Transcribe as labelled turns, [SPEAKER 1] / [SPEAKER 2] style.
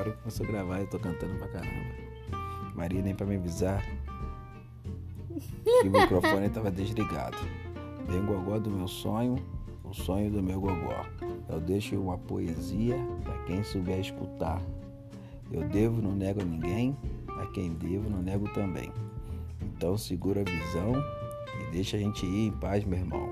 [SPEAKER 1] Agora começou a gravar e eu tô cantando pra caramba. Maria nem pra me avisar que o microfone tava desligado. Vem gogó do meu sonho, o sonho do meu gogó. Eu deixo uma poesia pra quem souber escutar. Eu devo, não nego a ninguém, a quem devo, não nego também. Então segura a visão e deixa a gente ir em paz, meu irmão.